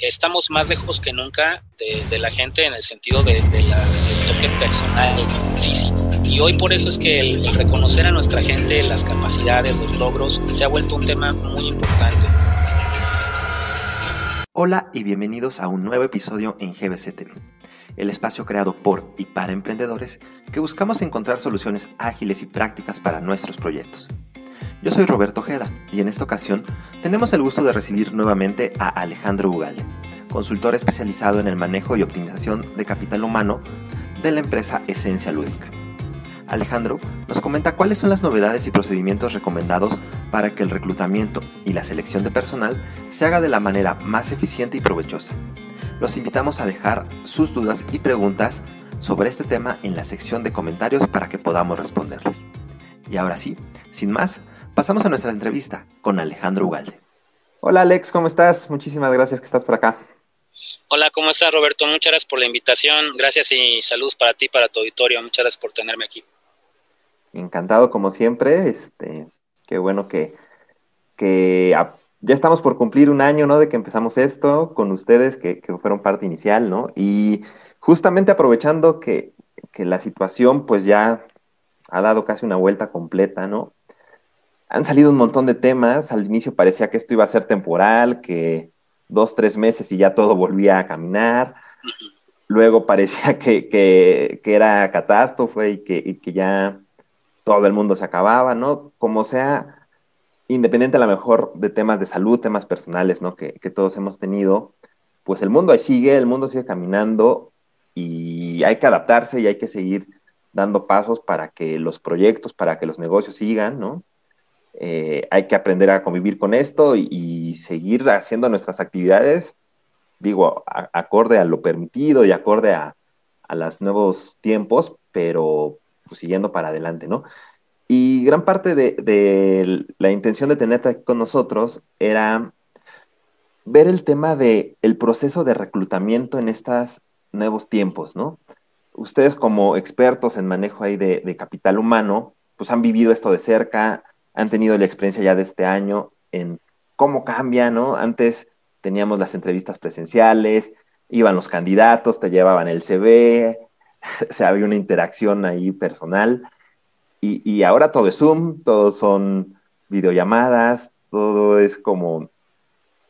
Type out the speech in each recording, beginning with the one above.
estamos más lejos que nunca de, la gente en el sentido del toque personal, físico. Y hoy por eso es que el, el reconocer a nuestra gente, las capacidades, los logros, se ha vuelto un tema muy importante. Hola y bienvenidos a un nuevo episodio en GBC TV, el espacio creado por y para emprendedores que buscamos encontrar soluciones ágiles y prácticas para nuestros proyectos. Yo soy Roberto Ojeda y en esta ocasión tenemos el gusto de recibir nuevamente a Alejandro Ugalde, consultor especializado en el manejo y optimización de capital humano de la empresa Esencia Lúdica. Alejandro nos comenta cuáles son las novedades y procedimientos recomendados para que el reclutamiento y la selección de personal se haga de la manera más eficiente y provechosa. Los invitamos a dejar sus dudas y preguntas sobre este tema en la sección de comentarios para que podamos responderles. Y ahora sí, sin más, Pasamos a nuestra entrevista con Alejandro Ugalde. Hola Alex, ¿cómo estás? Muchísimas gracias que estás por acá. Hola, ¿cómo estás Roberto? Muchas gracias por la invitación. Gracias y saludos para ti, para tu auditorio. Muchas gracias por tenerme aquí. Encantado como siempre. Este, qué bueno que, que ya estamos por cumplir un año, ¿no? De que empezamos esto con ustedes, que, que fueron parte inicial, ¿no? Y justamente aprovechando que, que la situación pues ya ha dado casi una vuelta completa, ¿no? Han salido un montón de temas. Al inicio parecía que esto iba a ser temporal, que dos, tres meses y ya todo volvía a caminar. Luego parecía que, era catástrofe y que, que, ya todo el mundo se acababa, ¿no? Como sea, independiente a lo mejor de temas de salud, temas personales, ¿no? Que, que todos hemos tenido, pues el mundo ahí sigue, el mundo sigue caminando y hay que adaptarse y hay que seguir dando pasos para que los proyectos, para que los negocios sigan, ¿no? Eh, hay que aprender a convivir con esto y, seguir haciendo nuestras actividades, digo, acorde a lo permitido y acorde a, los nuevos tiempos, pero pues, siguiendo para adelante, ¿no? Y gran parte de, la intención de tenerte con nosotros era ver el tema del el proceso de reclutamiento en estos nuevos tiempos, ¿no? Ustedes como expertos en manejo ahí de, de capital humano, pues han vivido esto de cerca, han tenido la experiencia ya de este año en cómo cambia, ¿no? Antes teníamos las entrevistas presenciales, iban los candidatos, te llevaban el CV, se había una interacción ahí personal, y, ahora todo es Zoom, todo son videollamadas, todo es como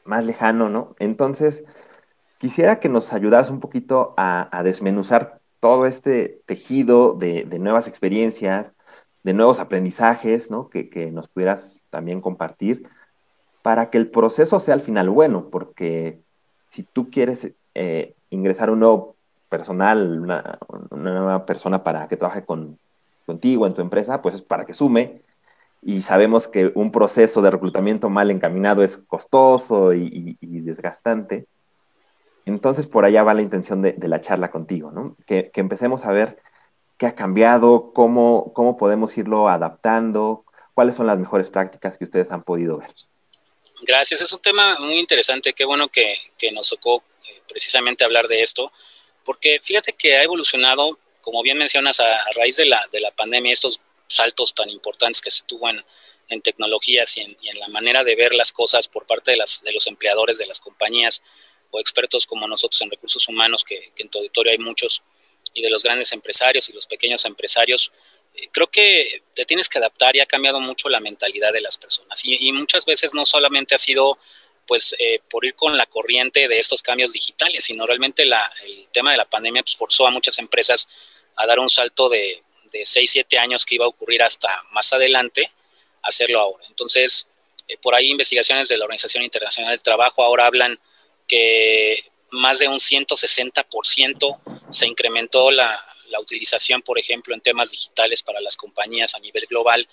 más lejano, ¿no? Entonces, quisiera que nos ayudas un poquito a, desmenuzar todo este tejido de nuevas experiencias, de nuevos aprendizajes, ¿no? Que, nos pudieras también compartir para que el proceso sea al final bueno, porque si tú quieres eh, ingresar un nuevo personal, una, nueva persona para que trabaje con, contigo en tu empresa, pues es para que sume. Y sabemos que un proceso de reclutamiento mal encaminado es costoso y, desgastante. Entonces, por allá va la intención de, la charla contigo, ¿no? Que, que empecemos a ver qué ha cambiado, cómo, cómo podemos irlo adaptando, cuáles son las mejores prácticas que ustedes han podido ver. Gracias, es un tema muy interesante, qué bueno que, nos tocó eh, precisamente hablar de esto, porque fíjate que ha evolucionado, como bien mencionas, a, raíz de la, de la pandemia, estos saltos tan importantes que se tuvo en, tecnologías y en, la manera de ver las cosas por parte de, las, de los empleadores de las compañías o expertos como nosotros en recursos humanos, que, que en tu auditorio hay muchos, y de los grandes empresarios y los pequeños empresarios, eh, creo que te tienes que adaptar y ha cambiado mucho la mentalidad de las personas. Y, muchas veces no solamente ha sido pues eh, por ir con la corriente de estos cambios digitales, sino realmente el tema de la pandemia pues, forzó a muchas empresas a dar un salto de, de 6, 7 años que iba a ocurrir hasta más adelante, hacerlo ahora. Entonces, eh, por ahí investigaciones de la Organización Internacional del Trabajo ahora hablan que más de un 160% se incrementó la, utilización, por ejemplo, en temas digitales para las compañías a nivel global.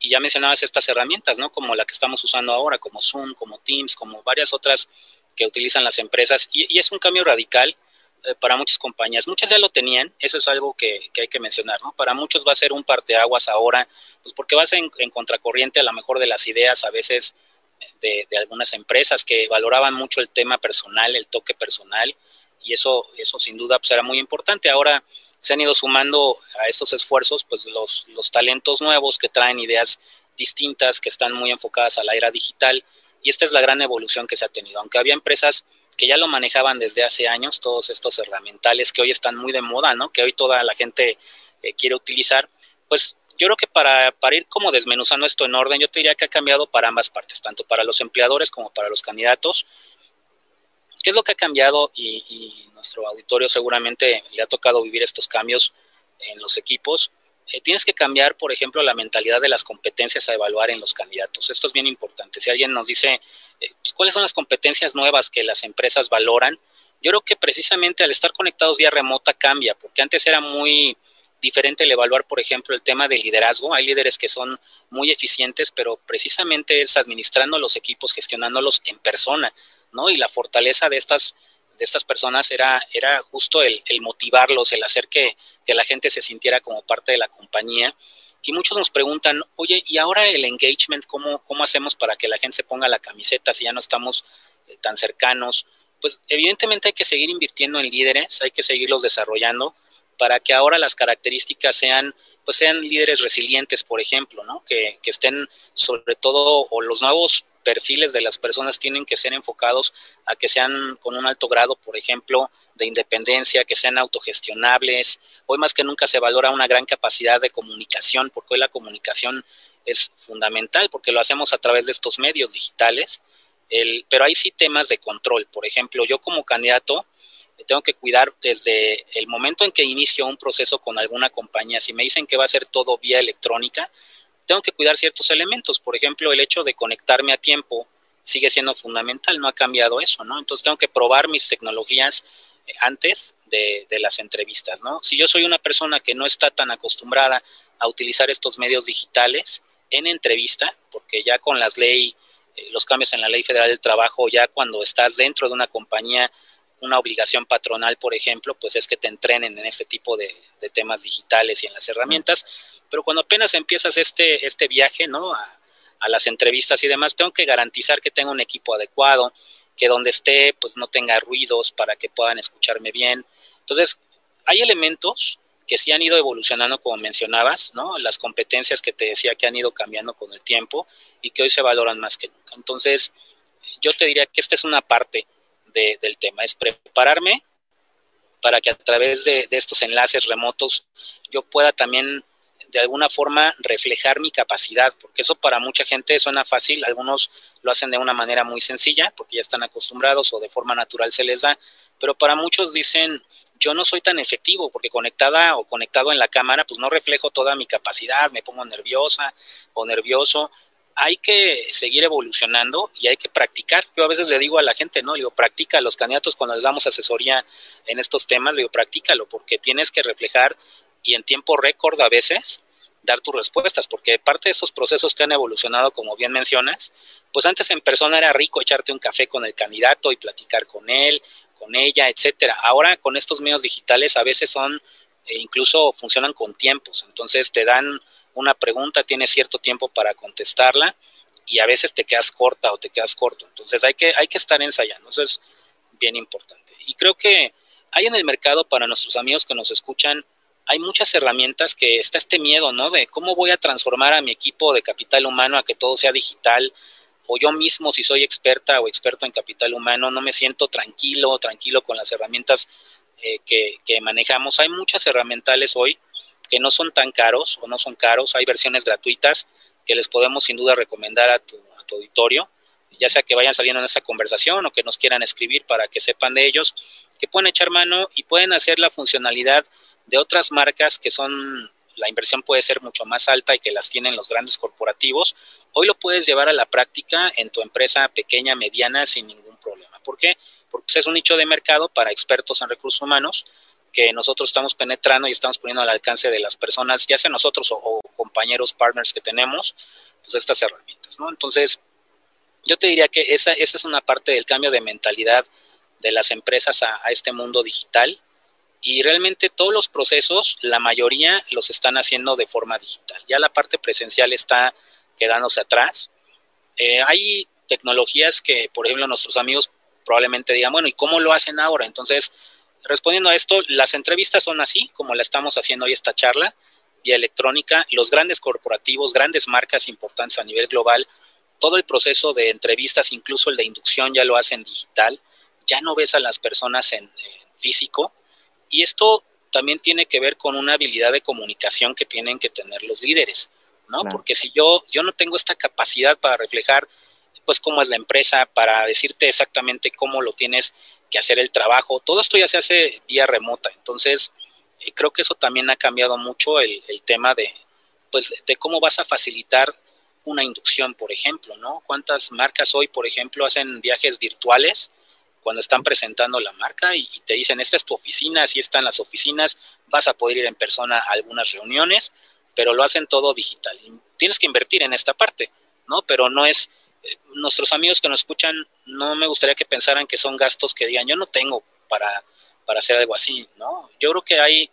Y ya mencionabas estas herramientas, ¿no? Como la que estamos usando ahora, como Zoom, como Teams, como varias otras que utilizan las empresas. Y, es un cambio radical eh, para muchas compañías. Muchas ya lo tenían, eso es algo que, hay que mencionar, ¿no? Para muchos va a ser un parteaguas ahora, pues porque vas en, en contracorriente a lo mejor de las ideas a veces de, algunas empresas que valoraban mucho el tema personal, el toque personal, y eso, eso sin duda pues, era muy importante. Ahora se han ido sumando a estos esfuerzos pues los, los talentos nuevos que traen ideas distintas, que están muy enfocadas a la era digital, y esta es la gran evolución que se ha tenido. Aunque había empresas que ya lo manejaban desde hace años, todos estos herramientales que hoy están muy de moda, ¿no? Que hoy toda la gente eh, quiere utilizar, pues yo creo que para, para, ir como desmenuzando esto en orden, yo te diría que ha cambiado para ambas partes, tanto para los empleadores como para los candidatos. ¿Qué es lo que ha cambiado? Y, nuestro auditorio seguramente le ha tocado vivir estos cambios en los equipos. Eh, tienes que cambiar, por ejemplo, la mentalidad de las competencias a evaluar en los candidatos. Esto es bien importante. Si alguien nos dice eh, pues, cuáles son las competencias nuevas que las empresas valoran, yo creo que precisamente al estar conectados vía remota cambia, porque antes era muy diferente el evaluar, por ejemplo, el tema de liderazgo. Hay líderes que son muy eficientes, pero precisamente es administrando los equipos, gestionándolos en persona, ¿no? Y la fortaleza de estas de estas personas era, era justo el, motivarlos, el hacer que, la gente se sintiera como parte de la compañía. Y muchos nos preguntan, oye, ¿y ahora el engagement, cómo, cómo hacemos para que la gente se ponga la camiseta si ya no estamos eh, tan cercanos? Pues evidentemente hay que seguir invirtiendo en líderes, hay que seguirlos desarrollando para que ahora las características sean pues sean líderes resilientes, por ejemplo, ¿no? Que, que estén sobre todo, o los nuevos perfiles de las personas tienen que ser enfocados a que sean con un alto grado, por ejemplo, de independencia, que sean autogestionables. Hoy más que nunca se valora una gran capacidad de comunicación, porque hoy la comunicación es fundamental, porque lo hacemos a través de estos medios digitales. El, pero hay sí temas de control. Por ejemplo, yo como candidato tengo que cuidar desde el momento en que inicio un proceso con alguna compañía. Si me dicen que va a ser todo vía electrónica, tengo que cuidar ciertos elementos. Por ejemplo, el hecho de conectarme a tiempo sigue siendo fundamental, no ha cambiado eso, ¿no? Entonces tengo que probar mis tecnologías eh, antes de, las entrevistas, ¿no? Si yo soy una persona que no está tan acostumbrada a utilizar estos medios digitales en entrevista, porque ya con las leyes, eh, los cambios en la ley federal del trabajo, ya cuando estás dentro de una compañía, una obligación patronal, por ejemplo, pues es que te entrenen en este tipo de, temas digitales y en las herramientas. Pero cuando apenas empiezas este, este viaje, ¿no? A, las entrevistas y demás, tengo que garantizar que tenga un equipo adecuado, que donde esté, pues no tenga ruidos para que puedan escucharme bien. Entonces, hay elementos que sí han ido evolucionando, como mencionabas, ¿no? Las competencias que te decía que han ido cambiando con el tiempo y que hoy se valoran más que nunca. Entonces, yo te diría que esta es una parte del tema, es prepararme para que a través de, de estos enlaces remotos yo pueda también de alguna forma reflejar mi capacidad, porque eso para mucha gente suena fácil, algunos lo hacen de una manera muy sencilla, porque ya están acostumbrados o de forma natural se les da, pero para muchos dicen, yo no soy tan efectivo, porque conectada o conectado en la cámara, pues no reflejo toda mi capacidad, me pongo nerviosa o nervioso. Hay que seguir evolucionando y hay que practicar. Yo a veces le digo a la gente, ¿no? Digo, practica a los candidatos cuando les damos asesoría en estos temas, le digo, practícalo, porque tienes que reflejar y en tiempo récord a veces dar tus respuestas, porque parte de esos procesos que han evolucionado, como bien mencionas, pues antes en persona era rico echarte un café con el candidato y platicar con él, con ella, etcétera. Ahora con estos medios digitales a veces son e incluso funcionan con tiempos, entonces te dan una pregunta, tienes cierto tiempo para contestarla y a veces te quedas corta o te quedas corto. Entonces hay que hay que estar ensayando, eso es bien importante. Y creo que hay en el mercado para nuestros amigos que nos escuchan hay muchas herramientas que está este miedo, ¿no? De cómo voy a transformar a mi equipo de capital humano a que todo sea digital, o yo mismo, si soy experta o experto en capital humano, no me siento tranquilo, tranquilo con las herramientas eh, que, manejamos. Hay muchas herramientas hoy que no son tan caros o no son caros, hay versiones gratuitas que les podemos sin duda recomendar a tu, auditorio, ya sea que vayan saliendo en esta conversación o que nos quieran escribir para que sepan de ellos, que pueden echar mano y pueden hacer la funcionalidad de otras marcas que son, la inversión puede ser mucho más alta y que las tienen los grandes corporativos, hoy lo puedes llevar a la práctica en tu empresa pequeña, mediana, sin ningún problema. ¿Por qué? Porque es un nicho de mercado para expertos en recursos humanos que nosotros estamos penetrando y estamos poniendo al alcance de las personas, ya sea nosotros o, compañeros, partners que tenemos, pues estas herramientas, ¿no? Entonces, yo te diría que esa, esa es una parte del cambio de mentalidad de las empresas a este mundo digital y realmente todos los procesos, la mayoría los están haciendo de forma digital. Ya la parte presencial está quedándose atrás. Eh, hay tecnologías que, por ejemplo, nuestros amigos probablemente digan, bueno, ¿y cómo lo hacen ahora? Entonces, respondiendo a esto, las entrevistas son así, como la estamos haciendo hoy esta charla, vía electrónica. Los grandes corporativos, grandes marcas importantes a nivel global, todo el proceso de entrevistas, incluso el de inducción, ya lo hacen digital ya no ves a las personas en, físico y esto también tiene que ver con una habilidad de comunicación que tienen que tener los líderes, ¿no? Porque si yo, yo no tengo esta capacidad para reflejar, pues, cómo es la empresa, para decirte exactamente cómo lo tienes que hacer el trabajo, todo esto ya se hace vía remota. Entonces, eh, creo que eso también ha cambiado mucho el, tema de, pues, de cómo vas a facilitar una inducción, por ejemplo, ¿no? ¿Cuántas marcas hoy, por ejemplo, hacen viajes virtuales cuando están presentando la marca y, te dicen, esta es tu oficina, así están las oficinas, vas a poder ir en persona a algunas reuniones, pero lo hacen todo digital. tienes que invertir en esta parte, ¿no? Pero no es, nuestros amigos que nos escuchan, no me gustaría que pensaran que son gastos que digan, yo no tengo para, para hacer algo así, ¿no? Yo creo que hay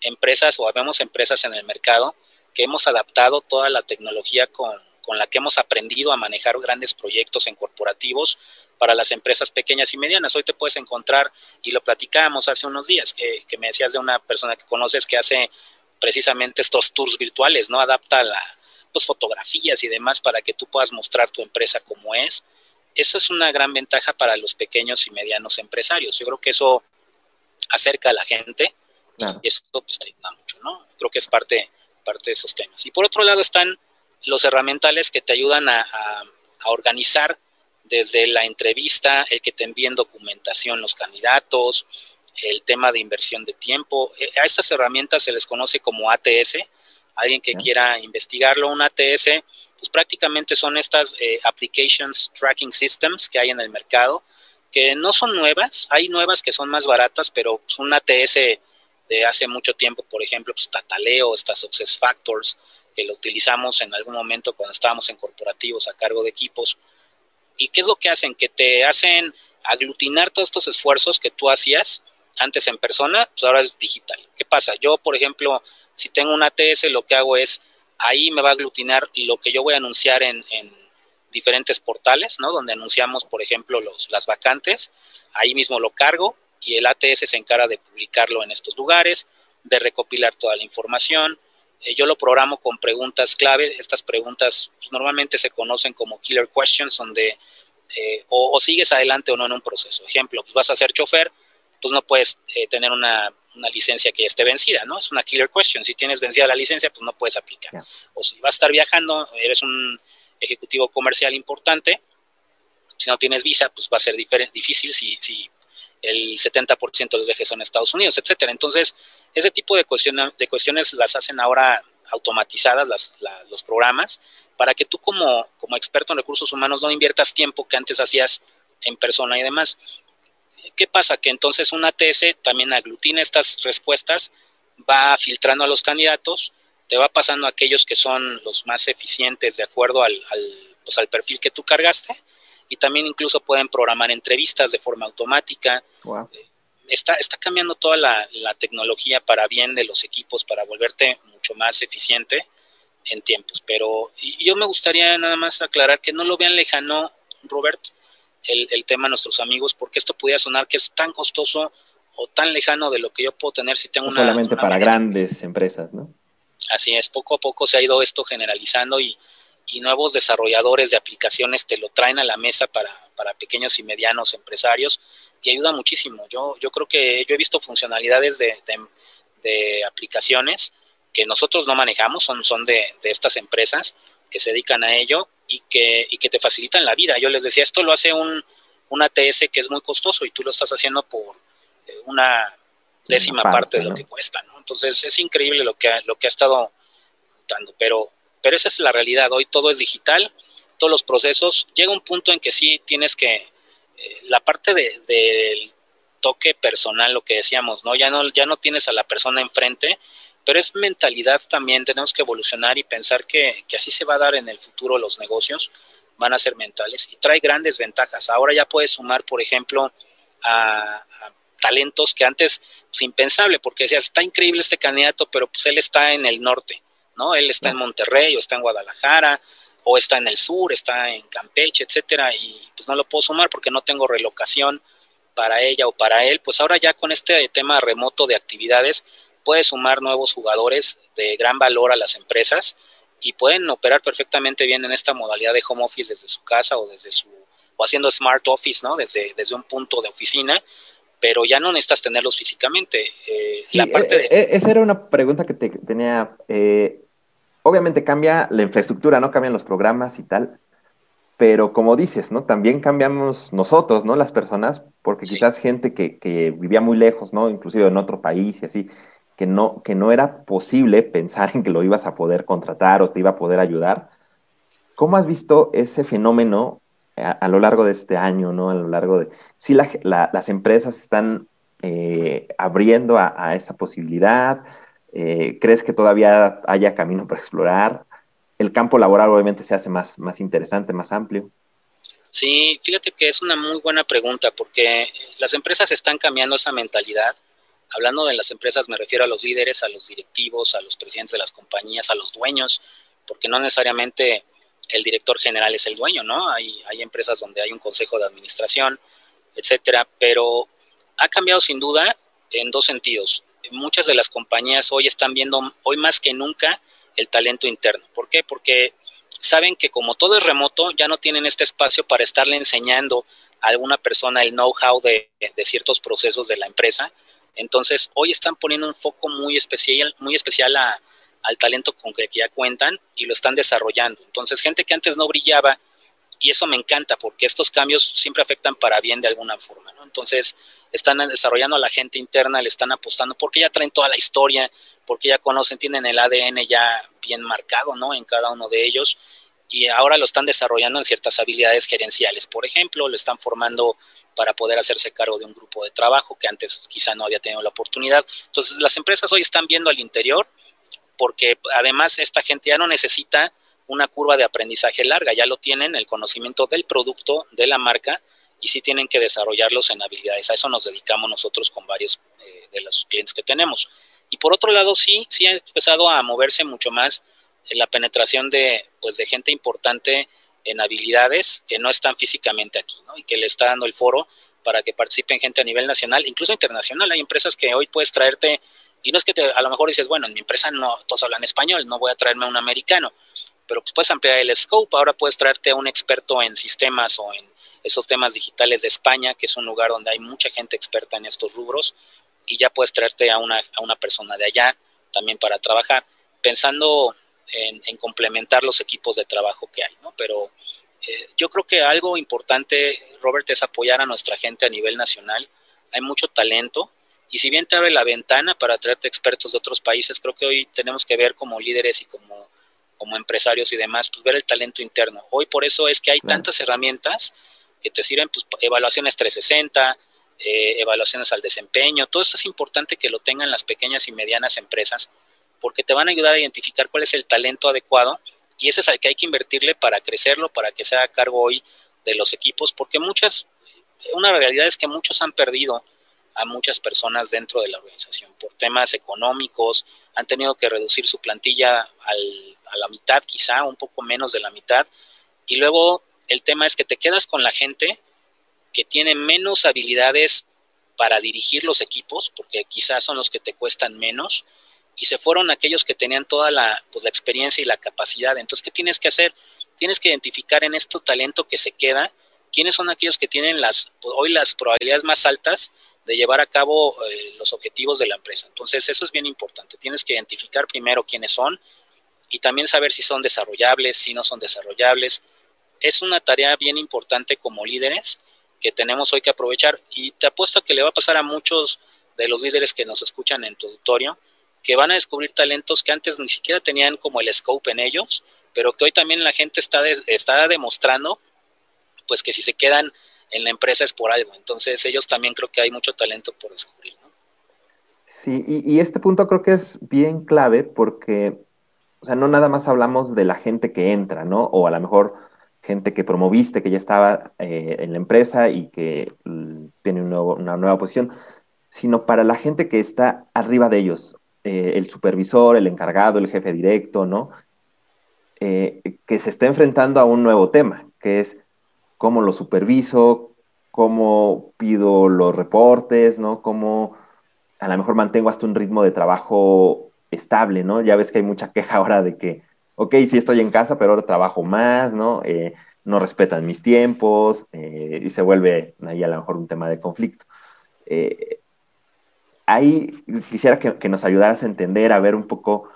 empresas o habemos empresas en el mercado que hemos adaptado toda la tecnología con, con la que hemos aprendido a manejar grandes proyectos en corporativos para las empresas pequeñas y medianas. Hoy te puedes encontrar, y lo platicábamos hace unos días, que, que me decías de una persona que conoces que hace precisamente estos tours virtuales, ¿no? Adapta la, pues, fotografías y demás para que tú puedas mostrar tu empresa como es. Eso es una gran ventaja para los pequeños y medianos empresarios. Yo creo que eso acerca a la gente y eso pues, te ayuda mucho, ¿no? Creo que es parte, parte de esos temas. Y por otro lado están los herramientales que te ayudan a, a organizar desde la entrevista, el que te envíen documentación los candidatos, el tema de inversión de tiempo. Eh, a estas herramientas se les conoce como ATS. Alguien que quiera investigarlo, un ATS, pues prácticamente son estas eh, Applications Tracking Systems que hay en el mercado, que no son nuevas, hay nuevas que son más baratas, pero pues, un ATS de hace mucho tiempo, por ejemplo, pues Tataleo, estas Success Factors, que lo utilizamos en algún momento cuando estábamos en corporativos a cargo de equipos, ¿Y qué es lo que hacen? Que te hacen aglutinar todos estos esfuerzos que tú hacías antes en persona, pues ahora es digital. ¿Qué pasa? Yo, por ejemplo, si tengo un ATS, lo que hago es, ahí me va a aglutinar lo que yo voy a anunciar en, diferentes portales, ¿no? Donde anunciamos, por ejemplo, los, las vacantes, ahí mismo lo cargo y el ATS se encarga de publicarlo en estos lugares, de recopilar toda la información, eh, yo lo programo con preguntas clave. Estas preguntas pues, normalmente se conocen como killer questions, donde eh, o, sigues adelante o no en un proceso. Ejemplo, pues vas a ser chofer, pues no puedes eh, tener una, licencia que esté vencida, ¿no? Es una killer question. Si tienes vencida la licencia, pues no puedes aplicar. O si vas a estar viajando, eres un ejecutivo comercial importante, si no tienes visa, pues va a ser difícil si, si el 70% de los viajes son Estados Unidos, etcétera. Entonces, ese tipo de, cuestiones, de cuestiones las hacen ahora automatizadas las, los programas para que tú como, como experto en recursos humanos no inviertas tiempo que antes hacías en persona y demás. ¿Qué pasa? Que entonces un ATS también aglutina estas respuestas, va filtrando a los candidatos, te va pasando a aquellos que son los más eficientes de acuerdo al, al, pues al perfil que tú cargaste y también incluso pueden programar entrevistas de forma automática. Está, está cambiando toda la, tecnología para bien de los equipos, para volverte mucho más eficiente en tiempos. Pero yo me gustaría nada más aclarar que no lo vean lejano, Robert, el, el tema de nuestros amigos, porque esto pudiera sonar que es tan costoso o tan lejano de lo que yo puedo tener si tengo una... Solamente para grandes empresas, ¿no? Así es, poco a poco se ha ido esto generalizando y, y nuevos desarrolladores de aplicaciones te lo traen a la mesa para, para pequeños y medianos empresarios y ayuda muchísimo. Yo, yo creo que yo he visto funcionalidades de, de, aplicaciones que nosotros no manejamos, son, son de, de, estas empresas que se dedican a ello y que, y que te facilitan la vida. Yo les decía, esto lo hace un, un ATS que es muy costoso y tú lo estás haciendo por eh, una décima parte, de lo que cuesta. ¿no? Entonces es increíble lo que, lo que ha estado dando, pero pero esa es la realidad. Hoy todo es digital, todos los procesos. Llega un punto en que sí tienes que, eh, la parte del toque personal, lo que decíamos, ¿no? Ya, ¿no? ya no tienes a la persona enfrente, pero es mentalidad también. Tenemos que evolucionar y pensar que, así se va a dar en el futuro los negocios, van a ser mentales y trae grandes ventajas. Ahora ya puedes sumar, por ejemplo, a, talentos que antes, pues impensable, porque decías, está increíble este candidato, pero pues él está en el norte ¿no? Él está en Monterrey o está en Guadalajara o está en el sur, está en Campeche, etcétera, y pues no lo puedo sumar porque no tengo relocación para ella o para él, pues ahora ya con este tema remoto de actividades puede sumar nuevos jugadores de gran valor a las empresas y pueden operar perfectamente bien en esta modalidad de home office desde su casa o desde su o haciendo smart office, ¿no? Desde, desde un punto de oficina, pero ya no necesitas tenerlos físicamente. Eh, la parte eh, esa era una pregunta que te, tenía. obviamente cambia la infraestructura, ¿no? Cambian los programas y tal, pero como dices, ¿no? También cambiamos nosotros, ¿no? Las personas, porque quizás gente que, que, vivía muy lejos, ¿no? Inclusive en otro país y así, que no, que no era posible pensar en que lo ibas a poder contratar o te iba a poder ayudar. ¿Cómo has visto ese fenómeno a, lo largo de este año, ¿no? A lo largo de... Si las empresas están eh, abriendo a, esa posibilidad, eh, ¿crees que todavía haya camino para explorar? el campo laboral obviamente se hace más, más interesante, más amplio. Sí, fíjate que es una muy buena pregunta porque las empresas están cambiando esa mentalidad. Hablando de las empresas me refiero a los líderes, a los directivos, a los presidentes de las compañías, a los dueños, porque no necesariamente el director general es el dueño, ¿no? Hay, hay empresas donde hay un consejo de administración, etcétera, pero ha cambiado sin duda en dos sentidos. Muchas de las compañías hoy están viendo, hoy más que nunca, el talento interno. ¿Por qué? Porque saben que como todo es remoto, ya no tienen este espacio para estarle enseñando a alguna persona el know-how de, ciertos procesos de la empresa. Entonces, hoy están poniendo un foco muy especial, muy especial al talento con que ya cuentan y lo están desarrollando. Entonces, gente que antes no brillaba, y eso me encanta porque estos cambios siempre afectan para bien de alguna forma. Entonces, están desarrollando a la gente interna, le están apostando porque ya traen toda la historia, porque ya conocen, tienen el ADN ya bien marcado, ¿no? En cada uno de ellos y ahora lo están desarrollando en ciertas habilidades gerenciales. Por ejemplo, lo están formando para poder hacerse cargo de un grupo de trabajo que antes quizá no había tenido la oportunidad. Entonces, las empresas hoy están viendo al interior porque además esta gente ya no necesita una curva de aprendizaje larga, ya lo tienen, el conocimiento del producto, de la marca, y sí tienen que desarrollarlos en habilidades. A eso nos dedicamos nosotros con varios eh, de los clientes que tenemos. Y por otro lado, sí, sí ha empezado a moverse mucho más la penetración de, pues, de gente importante en habilidades que no están físicamente aquí, ¿no? Y que le está dando el foro para que participen gente a nivel nacional, incluso internacional. Hay empresas que hoy puedes traerte, y no es que te, a lo mejor dices, bueno, en mi empresa no todos hablan español, no voy a traerme a un americano, pero pues puedes ampliar el scope, ahora puedes traerte a un experto en sistemas o en esos temas digitales de España, que es un lugar donde hay mucha gente experta en estos rubros, y ya puedes traerte a una, a una persona de allá también para trabajar, pensando en, complementar los equipos de trabajo que hay, ¿no? Pero eh, yo creo que algo importante, Robert, es apoyar a nuestra gente a nivel nacional. Hay mucho talento y si bien te abre la ventana para traerte expertos de otros países, creo que hoy tenemos que ver como líderes y como, como empresarios y demás, pues ver el talento interno. Hoy por eso es que hay tantas herramientas que te sirven, pues evaluaciones 360, eh, evaluaciones al desempeño, todo esto es importante que lo tengan las pequeñas y medianas empresas porque te van a ayudar a identificar cuál es el talento adecuado y ese es al que hay que invertirle para crecerlo, para que sea a cargo hoy de los equipos, porque muchas, una realidad es que muchos han perdido a muchas personas dentro de la organización por temas económicos, han tenido que reducir su plantilla a la mitad, quizá un poco menos de la mitad, y luego el tema es que te quedas con la gente que tiene menos habilidades para dirigir los equipos, porque quizás son los que te cuestan menos, y se fueron aquellos que tenían toda la, pues, la experiencia y la capacidad. Entonces, ¿qué tienes que hacer? Tienes que identificar en este talento que se queda, quiénes son aquellos que tienen las, pues, hoy las probabilidades más altas de llevar a cabo eh, los objetivos de la empresa. Entonces, eso es bien importante. Tienes que identificar primero quiénes son y también saber si son desarrollables, si no son desarrollables. Es una tarea bien importante como líderes que tenemos hoy que aprovechar y te apuesto que le va a pasar a muchos de los líderes que nos escuchan en tu auditorio, que van a descubrir talentos que antes ni siquiera tenían como el scope en ellos, pero que hoy también la gente está, está demostrando, pues que si se quedan en la empresa es por algo. Entonces ellos también creo que hay mucho talento por descubrir. ¿no? Sí, y, este punto creo que es bien clave porque, o sea, no nada más hablamos de la gente que entra, ¿no? O a lo mejor gente que promoviste, que ya estaba eh, en la empresa y que mm, tiene una nueva posición, sino para la gente que está arriba de ellos. Eh, el supervisor, el encargado, el jefe directo, ¿no? Eh, que se está enfrentando a un nuevo tema, que es cómo lo superviso, cómo pido los reportes, ¿no? Cómo a lo mejor mantengo hasta un ritmo de trabajo estable, ¿no? Ya ves que hay mucha queja ahora de que, ok, sí estoy en casa, pero ahora trabajo más, ¿no? Eh, no respetan mis tiempos eh, y se vuelve ahí a lo mejor un tema de conflicto. Eh, ahí quisiera que, nos ayudaras a entender, a ver un poco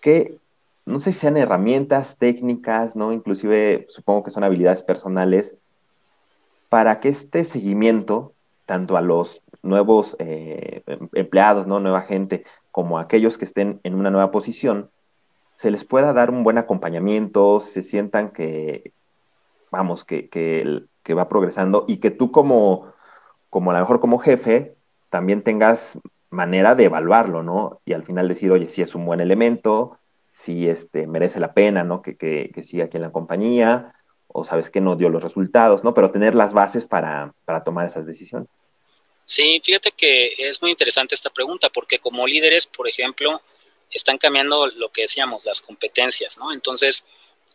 qué, no sé si sean herramientas técnicas, ¿no? Inclusive supongo que son habilidades personales para que este seguimiento, tanto a los nuevos eh, empleados, ¿no? Nueva gente, como a aquellos que estén en una nueva posición, se les pueda dar un buen acompañamiento, se sientan que, vamos, que, que, va progresando y que tú como, como a lo mejor como jefe, también tengas manera de evaluarlo, ¿no? Y al final decir, oye, si es un buen elemento, si este, merece la pena, ¿no? Que, que, que siga aquí en la compañía, o sabes que no dio los resultados, ¿no? Pero tener las bases para, para tomar esas decisiones. Sí, fíjate que es muy interesante esta pregunta, porque como líderes, por ejemplo, están cambiando lo que decíamos, las competencias, ¿no? Entonces,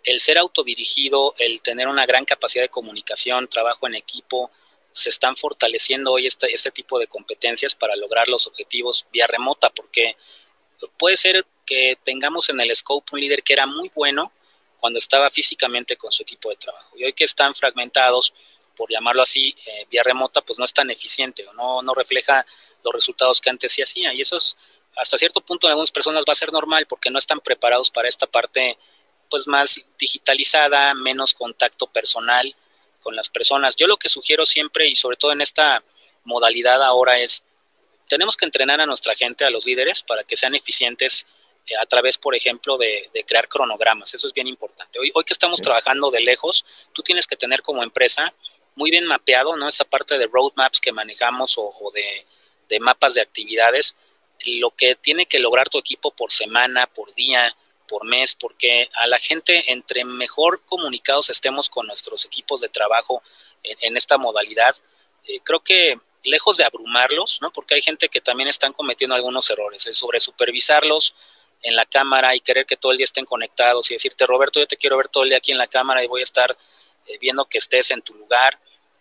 el ser autodirigido, el tener una gran capacidad de comunicación, trabajo en equipo, se están fortaleciendo hoy este, este tipo de competencias para lograr los objetivos vía remota, porque puede ser que tengamos en el scope un líder que era muy bueno cuando estaba físicamente con su equipo de trabajo. Y hoy que están fragmentados, por llamarlo así, eh, vía remota, pues no es tan eficiente o no, no refleja los resultados que antes sí hacía. Y eso es, hasta cierto punto en algunas personas va a ser normal porque no están preparados para esta parte pues más digitalizada, menos contacto personal con las personas. Yo lo que sugiero siempre y sobre todo en esta modalidad ahora es, tenemos que entrenar a nuestra gente, a los líderes, para que sean eficientes eh, a través, por ejemplo, de, crear cronogramas. Eso es bien importante. Hoy, hoy que estamos trabajando de lejos, tú tienes que tener como empresa muy bien mapeado, ¿no? Esta parte de roadmaps que manejamos o, de, de, mapas de actividades, lo que tiene que lograr tu equipo por semana, por día, por mes, porque a la gente, entre mejor comunicados estemos con nuestros equipos de trabajo en, esta modalidad, eh, creo que lejos de abrumarlos, ¿no? Porque hay gente que también están cometiendo algunos errores, el sobre supervisarlos en la cámara y querer que todo el día estén conectados y decirte, Roberto, yo te quiero ver todo el día aquí en la cámara y voy a estar eh, viendo que estés en tu lugar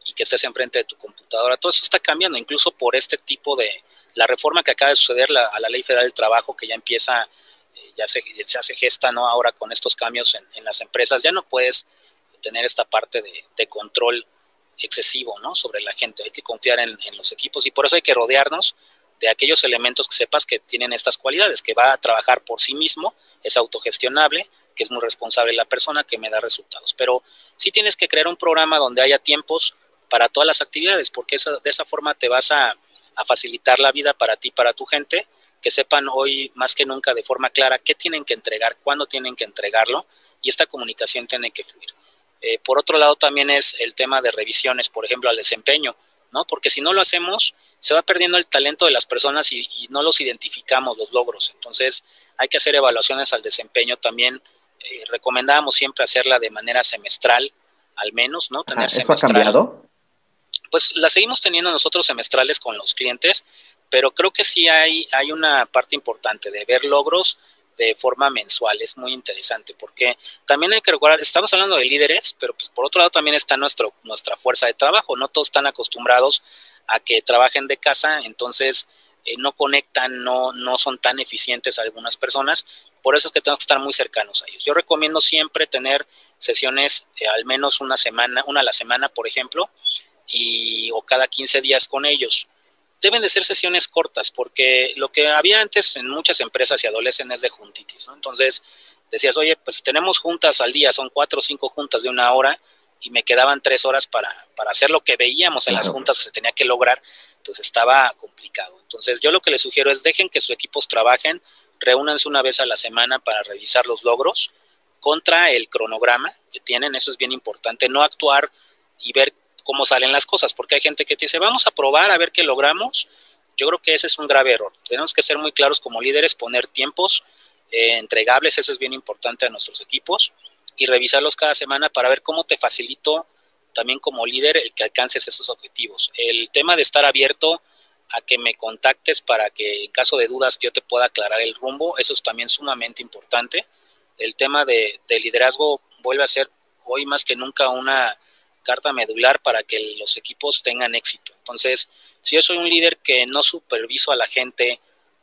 y que estés enfrente de tu computadora. Todo eso está cambiando, incluso por este tipo de, la reforma que acaba de suceder a la Ley Federal del Trabajo, que ya empieza, ya se, se, hace gesta, ¿no? Ahora con estos cambios en, las empresas, ya no puedes tener esta parte de, control excesivo, ¿no? Sobre la gente, hay que confiar en, en los equipos y por eso hay que rodearnos de aquellos elementos que sepas que tienen estas cualidades, que va a trabajar por sí mismo, es autogestionable, que es muy responsable la persona, que me da resultados. Pero sí tienes que crear un programa donde haya tiempos para todas las actividades, porque de esa forma te vas a, facilitar la vida para ti, para tu gente, que sepan hoy más que nunca de forma clara qué tienen que entregar, cuándo tienen que entregarlo, y esta comunicación tiene que fluir. Eh, por otro lado, también es el tema de revisiones, por ejemplo, al desempeño, ¿no? Porque si no lo hacemos, se va perdiendo el talento de las personas y, no los identificamos, los logros. Entonces, hay que hacer evaluaciones al desempeño también. Eh, recomendábamos siempre hacerla de manera semestral, al menos, ¿no? Tener ¿Eso ha cambiado? pues las seguimos teniendo nosotros semestrales con los clientes, pero creo que sí hay, hay una parte importante de ver logros de forma mensual, es muy interesante, porque también hay que recordar, estamos hablando de líderes, pero pues por otro lado también está nuestro, nuestra fuerza de trabajo, no todos están acostumbrados a que trabajen de casa, entonces eh, no conectan, no, no son tan eficientes algunas personas, por eso es que tenemos que estar muy cercanos a ellos. Yo recomiendo siempre tener sesiones eh, al menos una semana, una a la semana, por ejemplo, y, o cada 15 días con ellos. Deben de ser sesiones cortas, porque lo que había antes en muchas empresas y adolescentes es de juntitis, ¿no? Entonces decías, oye, pues tenemos juntas al día, son cuatro o cinco juntas de una hora, y me quedaban tres horas para, para hacer lo que veíamos en las juntas que se tenía que lograr, pues estaba complicado. Entonces yo lo que les sugiero es dejen que sus equipos trabajen, reúnanse una vez a la semana para revisar los logros contra el cronograma que tienen, eso es bien importante, no actuar y ver cómo salen las cosas, porque hay gente que te dice, vamos a probar a ver qué logramos. Yo creo que ese es un grave error. Tenemos que ser muy claros como líderes, poner tiempos eh, entregables, eso es bien importante a nuestros equipos, y revisarlos cada semana para ver cómo te facilito también como líder el que alcances esos objetivos. El tema de estar abierto a que me contactes para que en caso de dudas yo te pueda aclarar el rumbo, eso es también sumamente importante. El tema de, de liderazgo vuelve a ser hoy más que nunca una carta medular para que los equipos tengan éxito. Entonces, si yo soy un líder que no superviso a la gente,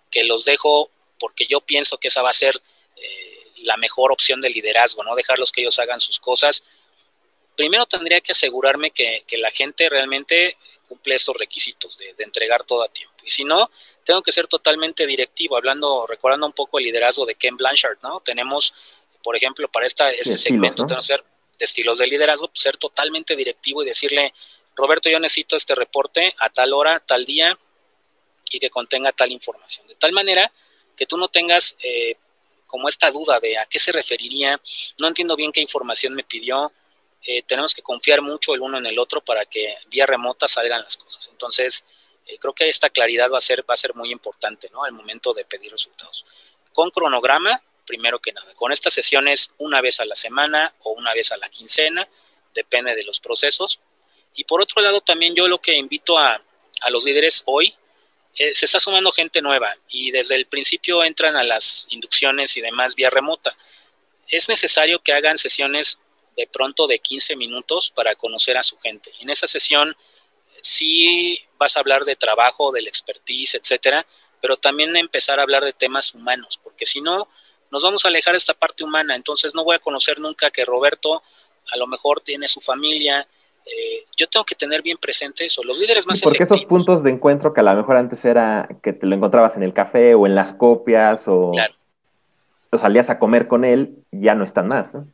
que los dejo porque yo pienso que esa va a ser eh, la mejor opción de liderazgo, ¿no? Dejarlos que ellos hagan sus cosas, primero tendría que asegurarme que, la gente realmente cumple esos requisitos de, entregar todo a tiempo. Y si no, tengo que ser totalmente directivo, hablando, recordando un poco el liderazgo de Ken Blanchard, ¿no? Tenemos, por ejemplo, para esta, este segmento, tenemos que ser de estilos de liderazgo, pues, ser totalmente directivo y decirle, Roberto, yo necesito este reporte a tal hora, tal día, y que contenga tal información. De tal manera que tú no tengas eh, como esta duda de a qué se referiría, no entiendo bien qué información me pidió, eh, tenemos que confiar mucho el uno en el otro para que vía remota salgan las cosas. Entonces, eh, creo que esta claridad va a ser, va a ser muy importante, ¿no? Al momento de pedir resultados. Con cronograma, primero que nada, con estas sesiones una vez a la semana o una vez a la quincena, depende de los procesos. Y por otro lado, también yo lo que invito a, a los líderes hoy, eh, se está sumando gente nueva y desde el principio entran a las inducciones y demás vía remota. Es necesario que hagan sesiones de pronto de 15 minutos para conocer a su gente. En esa sesión sí vas a hablar de trabajo, del expertise, etcétera, pero también empezar a hablar de temas humanos, porque si no, nos vamos a alejar de esta parte humana. Entonces no voy a conocer nunca que Roberto a lo mejor tiene su familia. Eh, yo tengo que tener bien presente eso. Los líderes más Porque esos puntos de encuentro que a lo mejor antes era que te lo encontrabas en el café o en las copias o, o salías a comer con él, ya no están más, ¿no?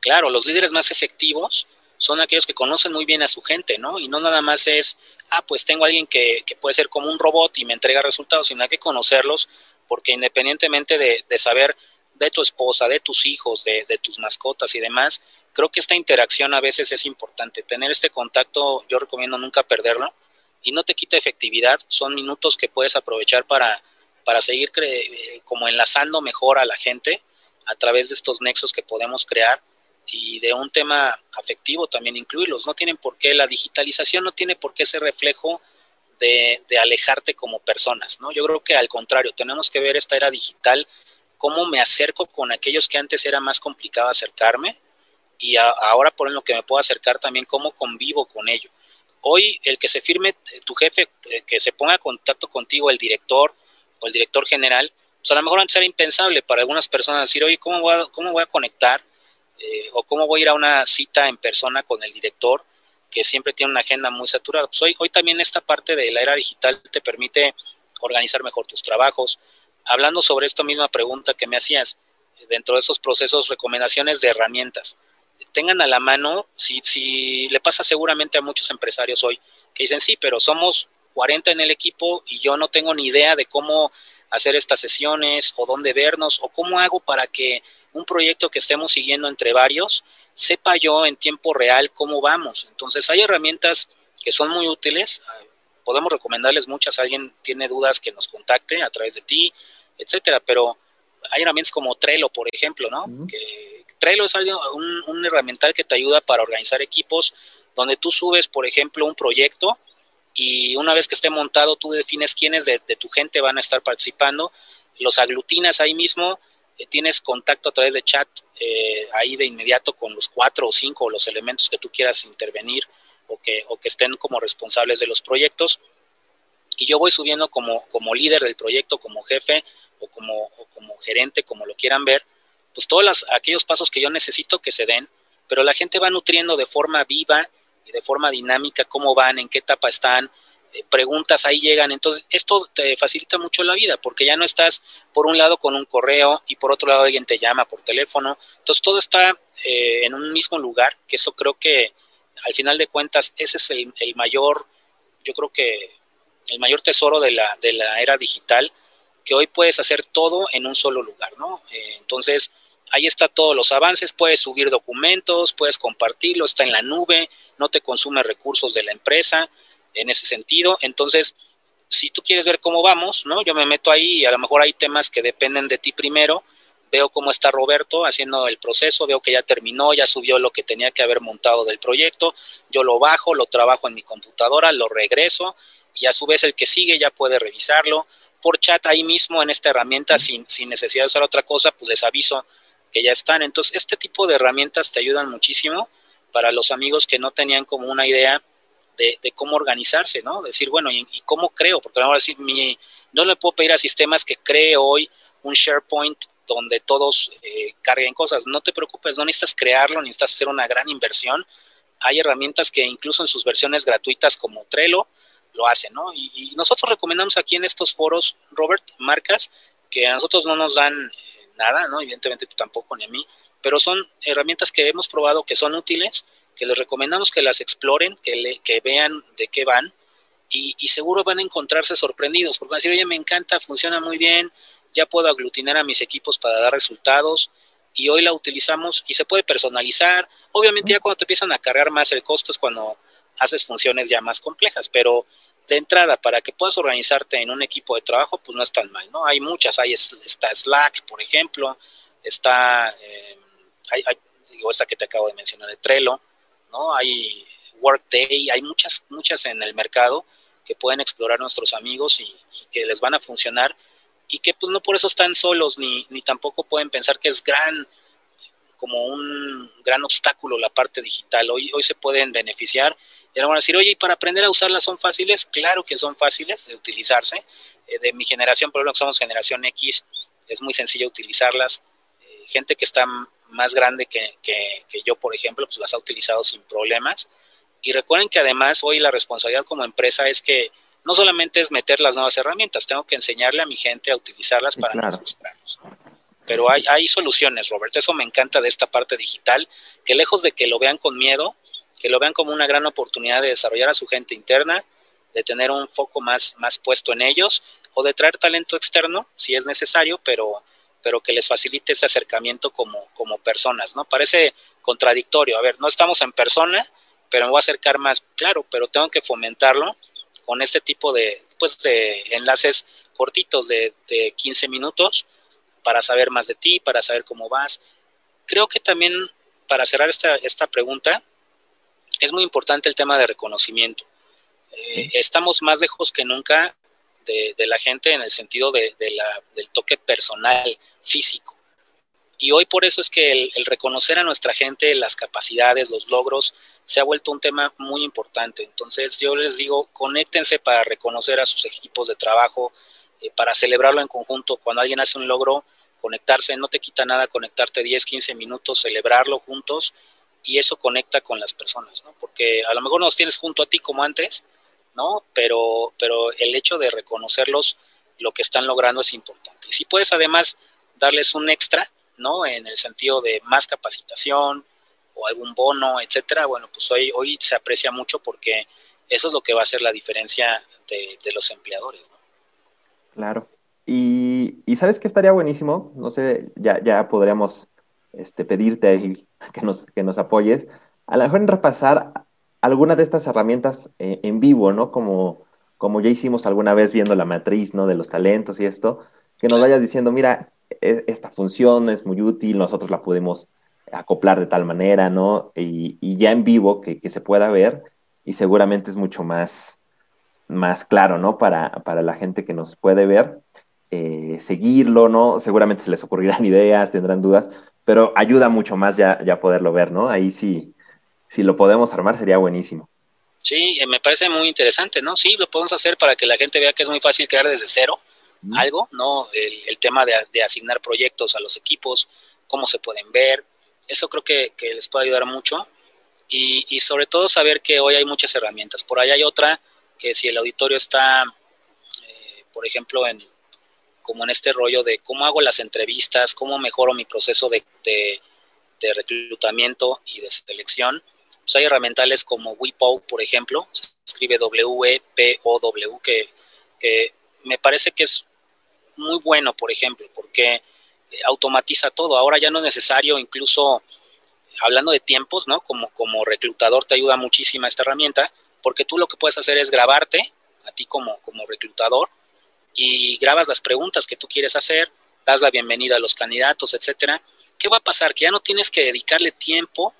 Claro, los líderes más efectivos son aquellos que conocen muy bien a su gente, ¿no? Y no nada más es, ah, pues tengo a alguien que, que puede ser como un robot y me entrega resultados, sino hay que conocerlos, porque independientemente de, saber de tu esposa, de tus hijos, de, tus mascotas y demás, creo que esta interacción a veces es importante. Tener este contacto, yo recomiendo nunca perderlo y no te quita efectividad, son minutos que puedes aprovechar para, para seguir como enlazando mejor a la gente a través de estos nexos que podemos crear y de un tema afectivo también incluirlos. No tienen por qué, la digitalización no tiene por qué ser reflejo de, alejarte como personas, ¿no? Yo creo que al contrario, tenemos que ver esta era digital, cómo me acerco con aquellos que antes era más complicado acercarme y ahora por lo que me puedo acercar también, cómo convivo con ello. Hoy el que se firme tu jefe, eh, que se ponga en contacto contigo el director o el director general, pues a lo mejor antes era impensable para algunas personas decir, oye, ¿cómo voy cómo voy a conectar? Eh, o cómo voy a ir a una cita en persona con el director, que siempre tiene una agenda muy saturada. Pues hoy, hoy también esta parte de la era digital te permite organizar mejor tus trabajos. Hablando sobre esta misma pregunta que me hacías, dentro de esos procesos, recomendaciones de herramientas. Tengan a la mano, si, si le pasa seguramente a muchos empresarios hoy, que dicen, sí, pero somos 40 en el equipo y yo no tengo ni idea de cómo hacer estas sesiones o dónde vernos o cómo hago para que un proyecto que estemos siguiendo entre varios, sepa yo en tiempo real cómo vamos. Entonces hay herramientas que son muy útiles, podemos recomendarles muchas, alguien tiene dudas que nos contacte a través de ti, etcétera, pero hay herramientas como Trello, por ejemplo, ¿no? que Trello es algo, un, un herramienta que te ayuda para organizar equipos, donde tú subes, por ejemplo, un proyecto y una vez que esté montado, tú defines quiénes de, de tu gente van a estar participando, los aglutinas ahí mismo, eh, tienes contacto a través de chat eh, ahí de inmediato con los cuatro o cinco o los elementos que tú quieras intervenir o que, o que estén como responsables de los proyectos. Y yo voy subiendo como, como líder del proyecto, como jefe o como, como gerente, como lo quieran ver, pues todos aquellos pasos que yo necesito que se den, pero la gente va nutriendo de forma viva y de forma dinámica cómo van, en qué etapa están, preguntas ahí llegan. Entonces, esto te facilita mucho la vida porque ya no estás por un lado con un correo y por otro lado alguien te llama por teléfono. Entonces, todo está eh, en un mismo lugar, que eso creo que al final de cuentas ese es el, mayor, yo creo que el mayor tesoro de la, de la era digital, que hoy puedes hacer todo en un solo lugar, ¿no? Eh, entonces, ahí está todos los avances, puedes subir documentos, puedes compartirlo, está en la nube, no te consume recursos de la empresa, en ese sentido. Entonces, si tú quieres ver cómo vamos, ¿no? Yo me meto ahí y a lo mejor hay temas que dependen de ti primero. Veo cómo está Roberto haciendo el proceso, veo que ya terminó, ya subió lo que tenía que haber montado del proyecto. Yo lo bajo, lo trabajo en mi computadora, lo regreso y a su vez el que sigue ya puede revisarlo. Por chat ahí mismo en esta herramienta, sin, sin necesidad de hacer otra cosa, pues les aviso que ya están. Entonces, este tipo de herramientas te ayudan muchísimo para los amigos que no tenían como una idea de, cómo organizarse, ¿no? Decir, bueno, ¿y, cómo creo? Porque ahora sí, mi, no le puedo pedir a sistemas que cree hoy un SharePoint donde todos eh, carguen cosas. No te preocupes, no necesitas crearlo, necesitas hacer una gran inversión. Hay herramientas que incluso en sus versiones gratuitas como Trello lo hacen, ¿no? Y, nosotros recomendamos aquí en estos foros, Robert, marcas que a nosotros no nos dan eh, nada, ¿no? Evidentemente tampoco ni a mí, pero son herramientas que hemos probado que son útiles, que les recomendamos que las exploren, que, vean de qué van y, seguro van a encontrarse sorprendidos, porque van a decir, oye, me encanta, funciona muy bien, ya puedo aglutinar a mis equipos para dar resultados y hoy la utilizamos y se puede personalizar. Obviamente ya cuando te empiezan a cargar más el costo es cuando haces funciones ya más complejas, pero de entrada para que puedas organizarte en un equipo de trabajo, pues no es tan mal, ¿no? Hay muchas, hay está Slack, por ejemplo, está, eh, digo, esta que te acabo de mencionar de Trello, ¿no? Hay Workday, hay muchas, muchas en el mercado que pueden explorar nuestros amigos y que les van a funcionar y que pues no por eso están solos ni, ni tampoco pueden pensar que es gran como un gran obstáculo la parte digital. Hoy, hoy se pueden beneficiar y ahora van a decir, oye, ¿y para aprender a usarlas son fáciles? Claro que son fáciles de utilizarse. Eh, de mi generación, por ejemplo, que somos generación X, es muy sencillo utilizarlas. Eh, gente que está más grande que, que, que, yo, por ejemplo, pues las ha utilizado sin problemas. Y recuerden que además hoy la responsabilidad como empresa es que no solamente es meter las nuevas herramientas, tengo que enseñarle a mi gente a utilizarlas para claro. nuestros planos. Pero hay, hay soluciones, Robert. Eso me encanta de esta parte digital, que lejos de que lo vean con miedo, que lo vean como una gran oportunidad de desarrollar a su gente interna, de tener un foco más, más puesto en ellos o de traer talento externo, si es necesario, pero, pero que les facilite ese acercamiento como, como personas, ¿no? Parece contradictorio. A ver, no estamos en persona, pero me voy a acercar más, claro, pero tengo que fomentarlo con este tipo de, pues, de enlaces cortitos de, de 15 minutos para saber más de ti, para saber cómo vas. Creo que también, para cerrar esta, esta pregunta, es muy importante el tema de reconocimiento. Eh, estamos más lejos que nunca de, la gente en el sentido de, del toque personal, físico. Y hoy por eso es que el, reconocer a nuestra gente, las capacidades, los logros, se ha vuelto un tema muy importante. Entonces yo les digo, conéctense para reconocer a sus equipos de trabajo, eh, para celebrarlo en conjunto. Cuando alguien hace un logro, conectarse, no te quita nada conectarte 10, 15 minutos, celebrarlo juntos y eso conecta con las personas, ¿no? Porque a lo mejor no los tienes junto a ti como antes, ¿no? Pero, pero el hecho de reconocerlos, lo que están logrando es importante. Y si puedes además darles un extra, ¿no? En el sentido de más capacitación, o algún bono, etcétera, bueno, pues hoy, hoy se aprecia mucho porque eso es lo que va a hacer la diferencia de, de los empleadores. ¿no? Claro. Y, y, sabes que estaría buenísimo, no sé, ya, ya podríamos este, pedirte que nos, que nos apoyes, a lo mejor en repasar alguna de estas herramientas eh, en vivo, ¿no? Como, como ya hicimos alguna vez viendo la matriz, ¿no? De los talentos y esto, que nos vayas diciendo, mira, e, esta función es muy útil, nosotros la podemos acoplar de tal manera, ¿no? Y, ya en vivo que, que, se pueda ver y seguramente es mucho más, más claro, ¿no? Para, para la gente que nos puede ver, eh, seguirlo, ¿no? Seguramente se les ocurrirán ideas, tendrán dudas, pero ayuda mucho más ya, ya poderlo ver, ¿no? Ahí sí, si lo podemos armar sería buenísimo. Sí, eh, me parece muy interesante, ¿no? Sí, lo podemos hacer para que la gente vea que es muy fácil crear desde cero mm. algo, ¿no? El, el tema de, de, asignar proyectos a los equipos, cómo se pueden ver, eso creo que, que les puede ayudar mucho. Y, y, sobre todo saber que hoy hay muchas herramientas. Por ahí hay otra que si el auditorio está, eh, por ejemplo, en como en este rollo de cómo hago las entrevistas, cómo mejoro mi proceso de, de, de reclutamiento y de selección, pues hay herramientas como WePow, por ejemplo, se escribe W-E-P-O-W, que, que me parece que es muy bueno, por ejemplo, porque automatiza todo. Ahora ya no es necesario, incluso hablando de tiempos, ¿no? Como, como reclutador te ayuda muchísima esta herramienta, porque tú lo que puedes hacer es grabarte, a ti como, como reclutador, y grabas las preguntas que tú quieres hacer, das la bienvenida a los candidatos, etcétera. ¿Qué va a pasar? Que ya no tienes que dedicarle tiempo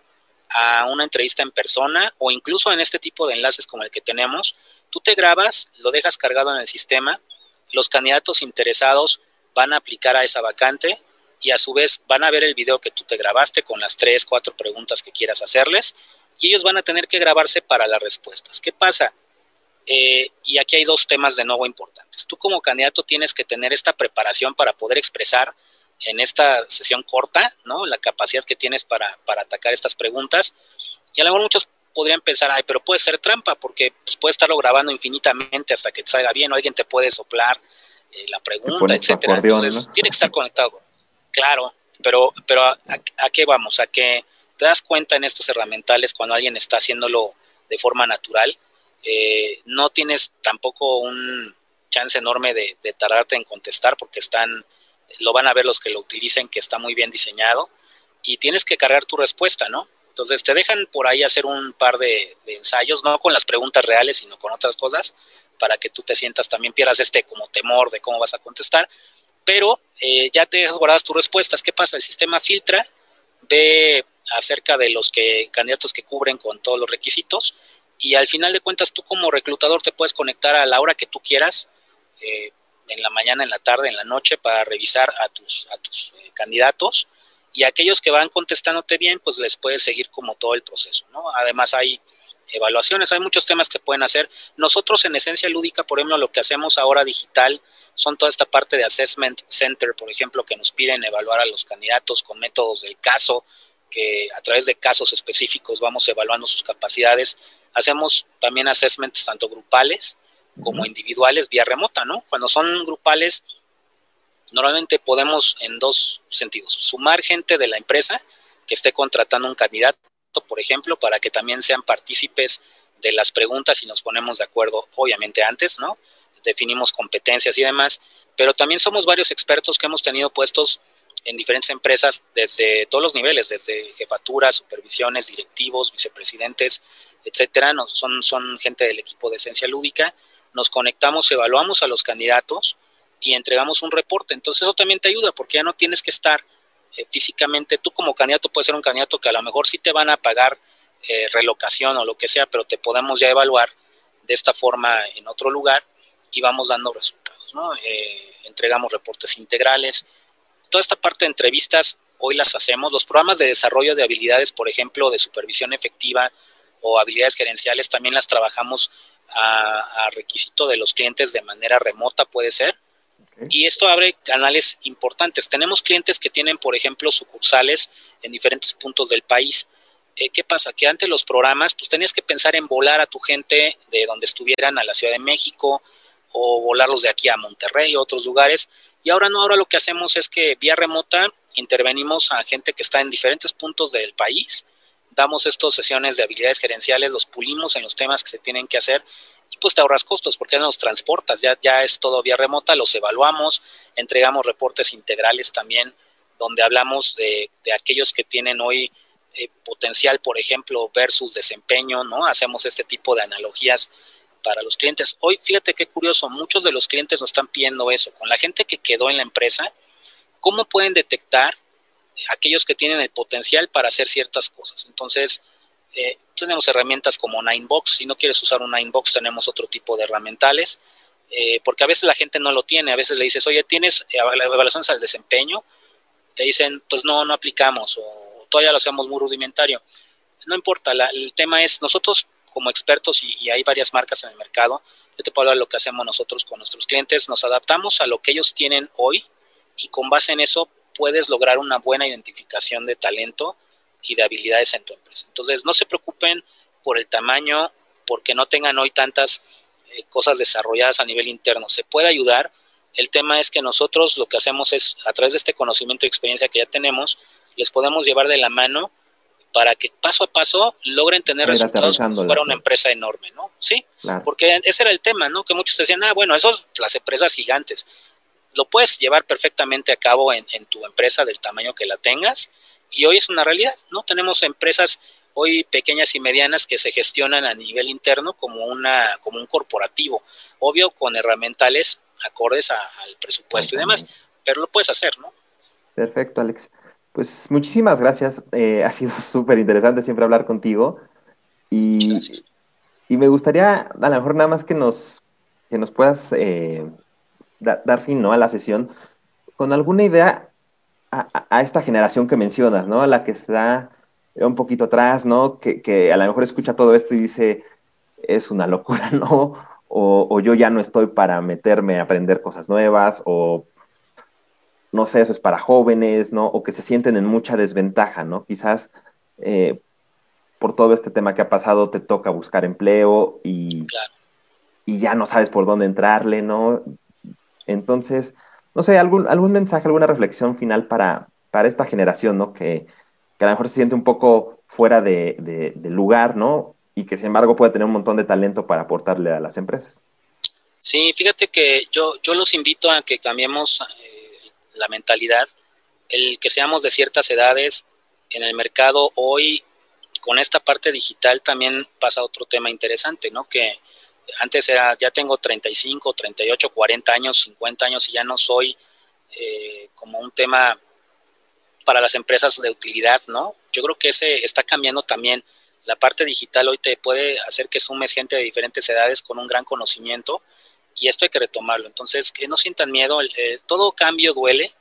a una entrevista en persona o incluso en este tipo de enlaces como el que tenemos. Tú te grabas, lo dejas cargado en el sistema, los candidatos interesados van a aplicar a esa vacante y a su vez van a ver el video que tú te grabaste con las tres, cuatro preguntas que quieras hacerles y ellos van a tener que grabarse para las respuestas. ¿Qué pasa? Eh, y aquí hay dos temas de nuevo importantes. Tú como candidato tienes que tener esta preparación para poder expresar en esta sesión corta, ¿no? La capacidad que tienes para, para atacar estas preguntas. Y a lo mejor muchos podrían pensar, ay, pero puede ser trampa, porque pues, puedes estarlo grabando infinitamente hasta que te salga bien, o alguien te puede soplar eh, la pregunta, etcétera. Entonces, tiene que estar conectado. Claro, pero, pero a, qué vamos? A que te das cuenta en estos herramientales cuando alguien está haciéndolo de forma natural, eh, no tienes tampoco un chance enorme de, de, tardarte en contestar porque están, lo van a ver los que lo utilicen, que está muy bien diseñado, y tienes que cargar tu respuesta, ¿no? Entonces te dejan por ahí hacer un par de, ensayos, no con las preguntas reales, sino con otras cosas, para que tú te sientas también, pierdas este como temor de cómo vas a contestar, pero eh, ya te dejas guardadas tus respuestas. ¿Qué pasa? El sistema filtra, ve acerca de los que, candidatos que cubren con todos los requisitos y al final de cuentas tú como reclutador te puedes conectar a la hora que tú quieras, eh, en la mañana, en la tarde, en la noche, para revisar a tus, eh, candidatos y aquellos que van contestándote bien, pues les puedes seguir como todo el proceso, ¿no? Además hay evaluaciones, hay muchos temas que pueden hacer. Nosotros en Esencia Lúdica, por ejemplo, lo que hacemos ahora digital son toda esta parte de Assessment Center, por ejemplo, que nos piden evaluar a los candidatos con métodos del caso, que a través de casos específicos vamos evaluando sus capacidades. Hacemos también assessments tanto grupales como individuales vía remota, ¿no? Cuando son grupales, Normalmente podemos en dos sentidos, sumar gente de la empresa que esté contratando un candidato, por ejemplo, para que también sean partícipes de las preguntas y nos ponemos de acuerdo, obviamente antes, ¿no? Definimos competencias y demás, pero también somos varios expertos que hemos tenido puestos en diferentes empresas desde todos los niveles, desde jefaturas, supervisiones, directivos, vicepresidentes, etcétera. son, son gente del equipo de esencia lúdica. Nos conectamos, evaluamos a los candidatos y entregamos un reporte. Entonces eso también te ayuda porque ya no tienes que estar eh, físicamente, tú como candidato puedes ser un candidato que a lo mejor sí te van a pagar eh, relocación o lo que sea, pero te podemos ya evaluar de esta forma en otro lugar y vamos dando resultados, ¿no? Eh, entregamos reportes integrales. Toda esta parte de entrevistas hoy las hacemos. Los programas de desarrollo de habilidades, por ejemplo, de supervisión efectiva o habilidades gerenciales, también las trabajamos a, a requisito de los clientes de manera remota, puede ser y esto abre canales importantes. Tenemos clientes que tienen, por ejemplo, sucursales en diferentes puntos del país. Eh, ¿Qué pasa? Que antes los programas, pues tenías que pensar en volar a tu gente de donde estuvieran a la Ciudad de México o volarlos de aquí a Monterrey o otros lugares. Y ahora no, ahora lo que hacemos es que vía remota intervenimos a gente que está en diferentes puntos del país, damos estas sesiones de habilidades gerenciales, los pulimos en los temas que se tienen que hacer pues te ahorras costos porque nos transportas, ya, ya es todo vía remota, los evaluamos, entregamos reportes integrales también donde hablamos de, aquellos que tienen hoy eh, potencial, por ejemplo, versus desempeño, ¿no? Hacemos este tipo de analogías para los clientes. Hoy, fíjate qué curioso, muchos de los clientes nos están pidiendo eso, con la gente que quedó en la empresa, ¿cómo pueden detectar aquellos que tienen el potencial para hacer ciertas cosas? Entonces, eh, tenemos herramientas como Ninebox. Si no quieres usar un Ninebox, tenemos otro tipo de herramientales. Eh, porque a veces la gente no lo tiene. A veces le dices, oye, ¿tienes evaluaciones al desempeño? Te dicen, pues no, no aplicamos o todavía lo hacemos muy rudimentario. No importa, el tema es, nosotros como expertos, y, hay varias marcas en el mercado, yo te puedo hablar de lo que hacemos nosotros con nuestros clientes, nos adaptamos a lo que ellos tienen hoy y con base en eso puedes lograr una buena identificación de talento y de habilidades en tu empresa. Entonces, no se preocupen por el tamaño, porque no tengan hoy tantas eh, cosas desarrolladas a nivel interno. Se puede ayudar. El tema es que nosotros lo que hacemos es, a través de este conocimiento y experiencia que ya tenemos, les podemos llevar de la mano para que paso a paso logren tener resultados para una empresa enorme, ¿no? Sí, porque ese era el tema, ¿no? Que muchos decían, ah, bueno, esos las empresas gigantes. Lo puedes llevar perfectamente a cabo en tu empresa del tamaño que la tengas y hoy es una realidad, ¿no? Tenemos empresas hoy pequeñas y medianas que se gestionan a nivel interno como, una, como un corporativo, obvio con herramientales acordes al presupuesto y demás, pero lo puedes hacer, ¿no? Perfecto, Alex. Pues muchísimas gracias. Eh, ha sido súper interesante siempre hablar contigo. Y, y, me gustaría, a lo mejor nada más que nos, que nos puedas eh, dar fin ¿no? a la sesión con alguna idea a, esta generación que mencionas, ¿no? A la que está un poquito atrás, ¿no? Que, a lo mejor escucha todo esto y dice, es una locura, ¿no? O, yo ya no estoy para meterme a aprender cosas nuevas, o no sé, eso es para jóvenes, ¿no? O que se sienten en mucha desventaja, ¿no? Quizás eh, por todo este tema que ha pasado te toca buscar empleo y, y ya no sabes por dónde entrarle, ¿no? Entonces, no sé, algún, algún mensaje, alguna reflexión final para, para esta generación, ¿no? Que, que a lo mejor se siente un poco fuera de, de, lugar, ¿no? Y que sin embargo puede tener un montón de talento para aportarle a las empresas. Sí, fíjate que yo, yo los invito a que cambiemos eh, la mentalidad, el que seamos de ciertas edades en el mercado hoy, con esta parte digital también pasa otro tema interesante, ¿no? Que antes era, ya tengo 35, 38, 40 años, 50 años y ya no soy eh, como un tema para las empresas de utilidad, ¿no? Yo creo que ese está cambiando también. La parte digital hoy te puede hacer que sumes gente de diferentes edades con un gran conocimiento y esto hay que retomarlo. Entonces, que no sientan miedo, todo cambio duele,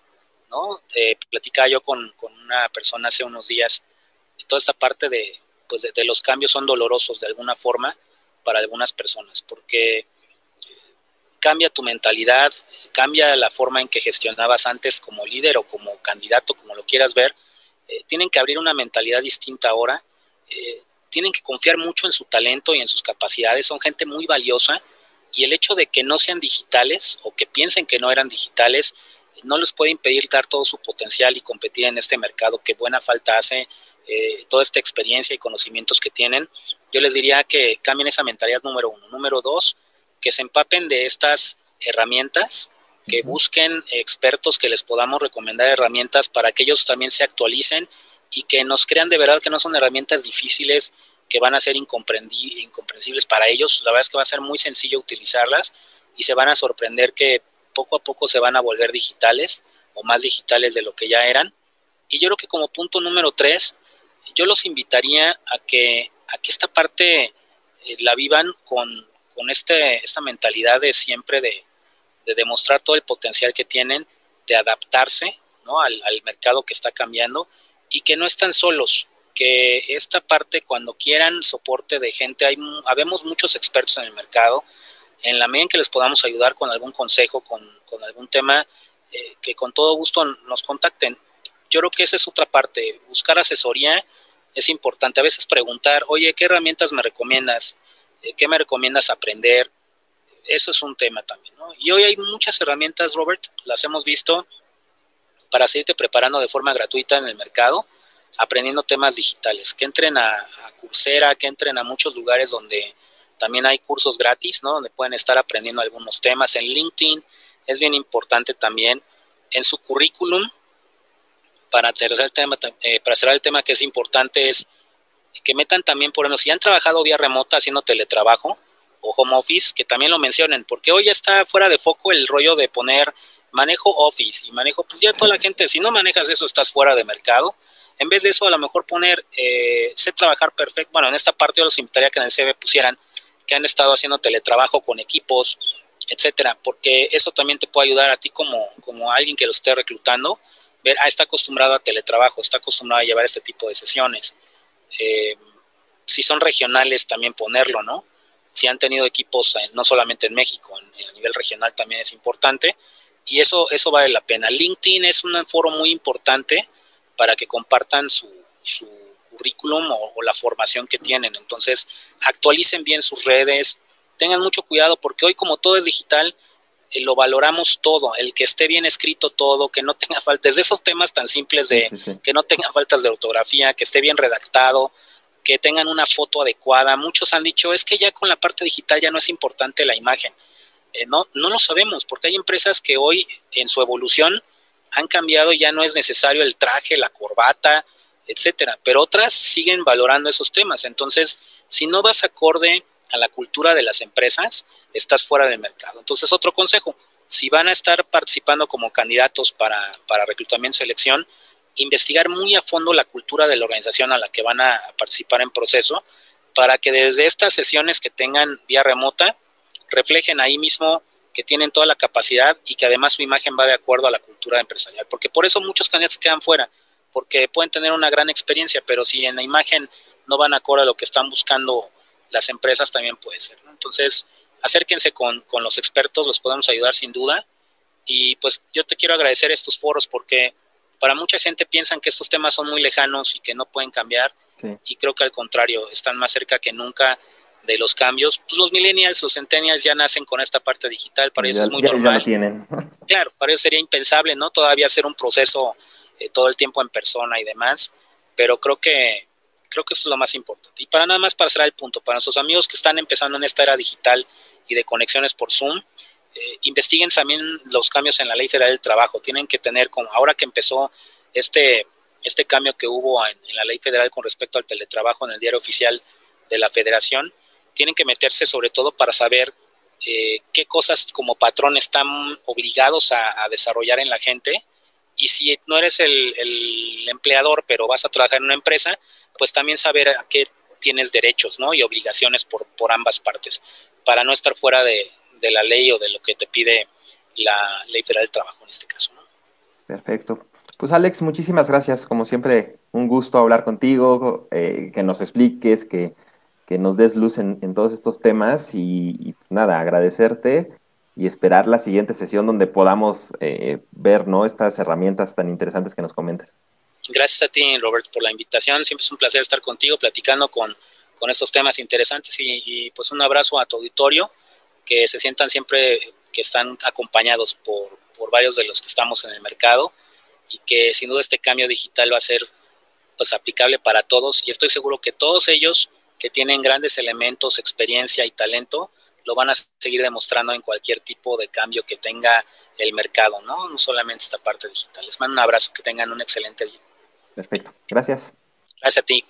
¿no? Eh, platicaba yo con, con, una persona hace unos días, toda esta parte de, pues de los cambios son dolorosos de alguna forma para algunas personas, porque cambia tu mentalidad, cambia la forma en que gestionabas antes como líder o como candidato, como lo quieras ver. Eh, tienen que abrir una mentalidad distinta ahora. Eh, tienen que confiar mucho en su talento y en sus capacidades. Son gente muy valiosa y el hecho de que no sean digitales o que piensen que no eran digitales no les puede impedir dar todo su potencial y competir en este mercado que buena falta hace eh, toda esta experiencia y conocimientos que tienen. Yo les diría que cambien esa mentalidad número uno. Número dos, que se empapen de estas herramientas, que busquen expertos que les podamos recomendar herramientas para que ellos también se actualicen y que nos crean de verdad que no son herramientas difíciles que van a ser incomprensibles para ellos. La verdad es que va a ser muy sencillo utilizarlas y se van a sorprender que poco a poco se van a volver digitales o más digitales de lo que ya eran. Y yo creo que como punto número tres, yo los invitaría a que, a que esta parte eh, la vivan con, con este, esta mentalidad de siempre de, demostrar todo el potencial que tienen, de adaptarse ¿no? al, mercado que está cambiando y que no están solos, que esta parte cuando quieran soporte de gente, hay, habemos muchos expertos en el mercado, en la medida en que les podamos ayudar con algún consejo, con, algún tema, eh, que con todo gusto nos contacten. Yo creo que esa es otra parte, buscar asesoría es importante. A veces preguntar, oye, ¿qué herramientas me recomiendas? Eh, ¿Qué me recomiendas aprender? Eso es un tema también, ¿no? Y hoy hay muchas herramientas, Robert, las hemos visto para seguirte preparando de forma gratuita en el mercado, aprendiendo temas digitales, que entren a, a Coursera, que entren a muchos lugares donde también hay cursos gratis, ¿no? Donde pueden estar aprendiendo algunos temas. En LinkedIn es bien importante también en su currículum, para cerrar el tema, eh, para cerrar el tema que es importante es que metan también, por ejemplo, si han trabajado vía remota haciendo teletrabajo o home office, que también lo mencionen, porque hoy ya está fuera de foco el rollo de poner manejo office y manejo, pues ya toda la gente, si no manejas eso, estás fuera de mercado. En vez de eso, a lo mejor poner, eh, sé trabajar perfecto. Bueno, en esta parte yo los invitaría que en el CV pusieran que han estado haciendo teletrabajo con equipos, etcétera, porque eso también te puede ayudar a ti como, como alguien que lo esté reclutando, ver, ah, está acostumbrado a teletrabajo, está acostumbrado a llevar este tipo de sesiones. Eh, si son regionales, también ponerlo, ¿no? Si han tenido equipos no solamente en México, a nivel regional también es importante. Y eso, eso vale la pena. LinkedIn es un foro muy importante para que compartan su, currículum o, la formación que tienen. Entonces, actualicen bien sus redes, tengan mucho cuidado porque hoy como todo es digital, lo valoramos todo, el que esté bien escrito todo, que no tenga faltas, de esos temas tan simples de que no tenga faltas de ortografía, que esté bien redactado, que tengan una foto adecuada. Muchos han dicho, es que ya con la parte digital ya no es importante la imagen. Eh, no, no lo sabemos, porque hay empresas que hoy en su evolución han cambiado, ya no es necesario el traje, la corbata, etcétera, pero otras siguen valorando esos temas. Entonces, si no vas acorde a la cultura de las empresas, estás fuera del mercado. Entonces, otro consejo, si van a estar participando como candidatos para, para reclutamiento y selección, investigar muy a fondo la cultura de la organización a la que van a participar en proceso, para que desde estas sesiones que tengan vía remota, reflejen ahí mismo que tienen toda la capacidad y que además su imagen va de acuerdo a la cultura empresarial. Porque por eso muchos candidatos quedan fuera, porque pueden tener una gran experiencia, pero si en la imagen no van acorde a lo que están buscando las empresas, también puede ser. Entonces, acérquense con, los expertos, los podemos ayudar sin duda. Y pues yo te quiero agradecer estos foros porque para mucha gente piensan que estos temas son muy lejanos y que no pueden cambiar. Y creo que al contrario, están más cerca que nunca de los cambios. Pues los millennials, los centennials ya nacen con esta parte digital, para ellos es muy normal. tienen. Claro, para ellos sería impensable, ¿no? Todavía hacer un proceso eh, todo el tiempo en persona y demás, pero creo que creo que eso es lo más importante. Y para nada más para cerrar el punto, para nuestros amigos que están empezando en esta era digital y de conexiones por Zoom, eh, investiguen también los cambios en la Ley Federal del Trabajo. Tienen que tener, como ahora que empezó este, este cambio que hubo en, la Ley Federal con respecto al teletrabajo en el diario oficial de la Federación, tienen que meterse sobre todo para saber eh, qué cosas como patrón están obligados a, desarrollar en la gente. Y si no eres el, el, empleador, pero vas a trabajar en una empresa, pues también saber a qué tienes derechos ¿no? y obligaciones por, por ambas partes, para no estar fuera de, de la ley o de lo que te pide la Ley Federal del Trabajo en este caso. ¿no? Perfecto. Pues Alex, muchísimas gracias. Como siempre, un gusto hablar contigo, eh, que nos expliques, que, nos des luz en, todos estos temas y, nada, agradecerte y esperar la siguiente sesión donde podamos eh, ver ¿no? estas herramientas tan interesantes que nos comentas. Gracias a ti, Robert, por la invitación. Siempre es un placer estar contigo platicando con, estos temas interesantes y, pues un abrazo a tu auditorio que se sientan siempre que están acompañados por, varios de los que estamos en el mercado y que sin duda este cambio digital va a ser pues aplicable para todos y estoy seguro que todos ellos que tienen grandes elementos, experiencia y talento, lo van a seguir demostrando en cualquier tipo de cambio que tenga el mercado, ¿no? No solamente esta parte digital. Les mando un abrazo, que tengan un excelente día. Perfecto. Gracias. Gracias a ti.